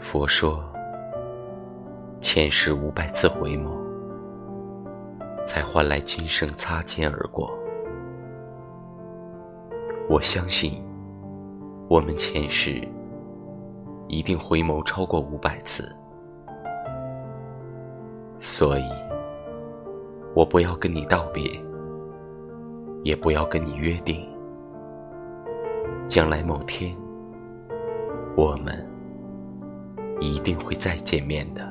佛说，前世五百次回眸，才换来今生擦肩而过。我相信，我们前世一定回眸超过五百次，所以，我不要跟你道别，也不要跟你约定，将来某天，我们。一定会再见面的。